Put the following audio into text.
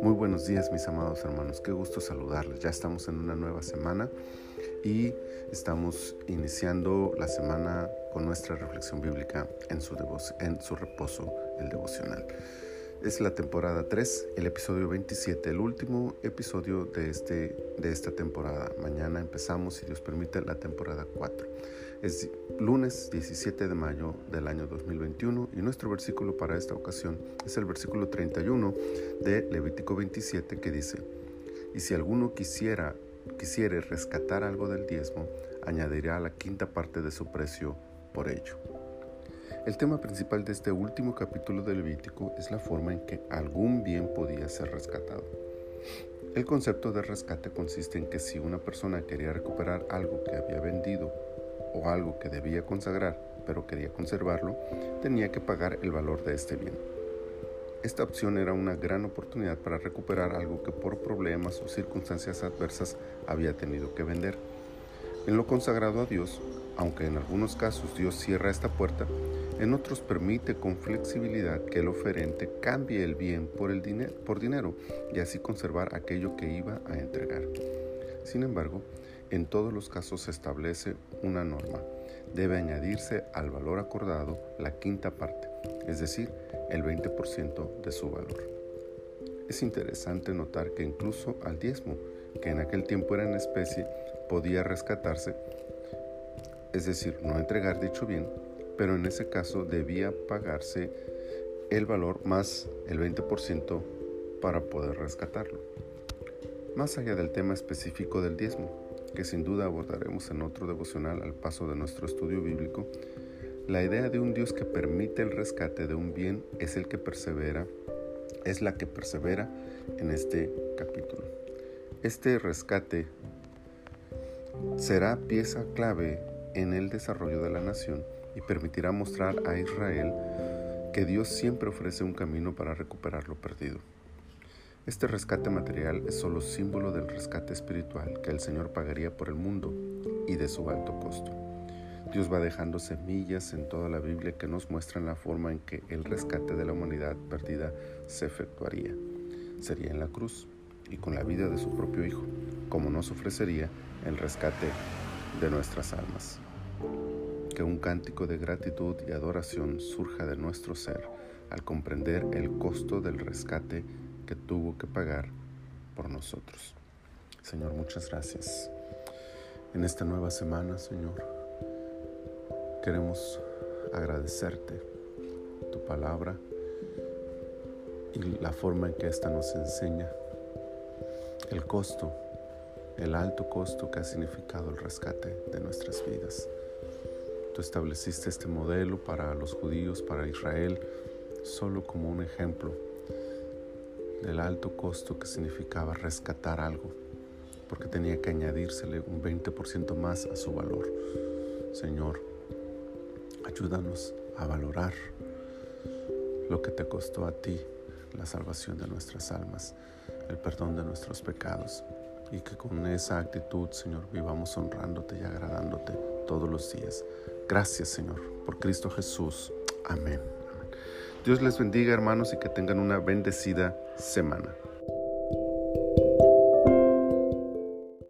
Muy buenos días mis amados hermanos, qué gusto saludarles. Ya estamos en una nueva semana y estamos iniciando la semana con nuestra reflexión bíblica en su, en su reposo, el devocional. Es la temporada 3, el episodio 27, el último episodio de, este, de esta temporada. Mañana empezamos, si Dios permite, la temporada 4. Es lunes 17 de mayo del año 2021 y nuestro versículo para esta ocasión es el versículo 31 de Levítico 27 que dice, y si alguno quisiera, quisiere rescatar algo del diezmo, añadirá la quinta parte de su precio por ello. El tema principal de este último capítulo de Levítico es la forma en que algún bien podía ser rescatado. El concepto de rescate consiste en que si una persona quería recuperar algo que había vendido o algo que debía consagrar, pero quería conservarlo, tenía que pagar el valor de este bien. Esta opción era una gran oportunidad para recuperar algo que por problemas o circunstancias adversas había tenido que vender. En lo consagrado a Dios, aunque en algunos casos Dios cierra esta puerta, en otros permite con flexibilidad que el oferente cambie el bien por, el dinero, por dinero y así conservar aquello que iba a entregar. Sin embargo, en todos los casos se establece una norma. Debe añadirse al valor acordado la quinta parte, es decir, el 20% de su valor. Es interesante notar que incluso al diezmo, que en aquel tiempo era en especie, podía rescatarse, es decir, no entregar dicho bien, pero en ese caso debía pagarse el valor más el 20% para poder rescatarlo. Más allá del tema específico del diezmo, que sin duda abordaremos en otro devocional al paso de nuestro estudio bíblico, la idea de un Dios que permite el rescate de un bien es el que persevera, es la que persevera en este capítulo. Este rescate será pieza clave en el desarrollo de la nación y permitirá mostrar a Israel que Dios siempre ofrece un camino para recuperar lo perdido. Este rescate material es solo símbolo del rescate espiritual que el Señor pagaría por el mundo y de su alto costo. Dios va dejando semillas en toda la Biblia que nos muestran la forma en que el rescate de la humanidad perdida se efectuaría. Sería en la cruz y con la vida de su propio Hijo, como nos ofrecería el rescate de nuestras almas que un cántico de gratitud y adoración surja de nuestro ser al comprender el costo del rescate que tuvo que pagar por nosotros. Señor, muchas gracias. En esta nueva semana, Señor, queremos agradecerte tu palabra y la forma en que ésta nos enseña el costo, el alto costo que ha significado el rescate de nuestras vidas. Tú estableciste este modelo para los judíos, para Israel, solo como un ejemplo del alto costo que significaba rescatar algo, porque tenía que añadírsele un 20% más a su valor. Señor, ayúdanos a valorar lo que te costó a ti la salvación de nuestras almas, el perdón de nuestros pecados, y que con esa actitud, Señor, vivamos honrándote y agradándote todos los días. Gracias, Señor, por Cristo Jesús. Amén. Dios les bendiga, hermanos, y que tengan una bendecida semana.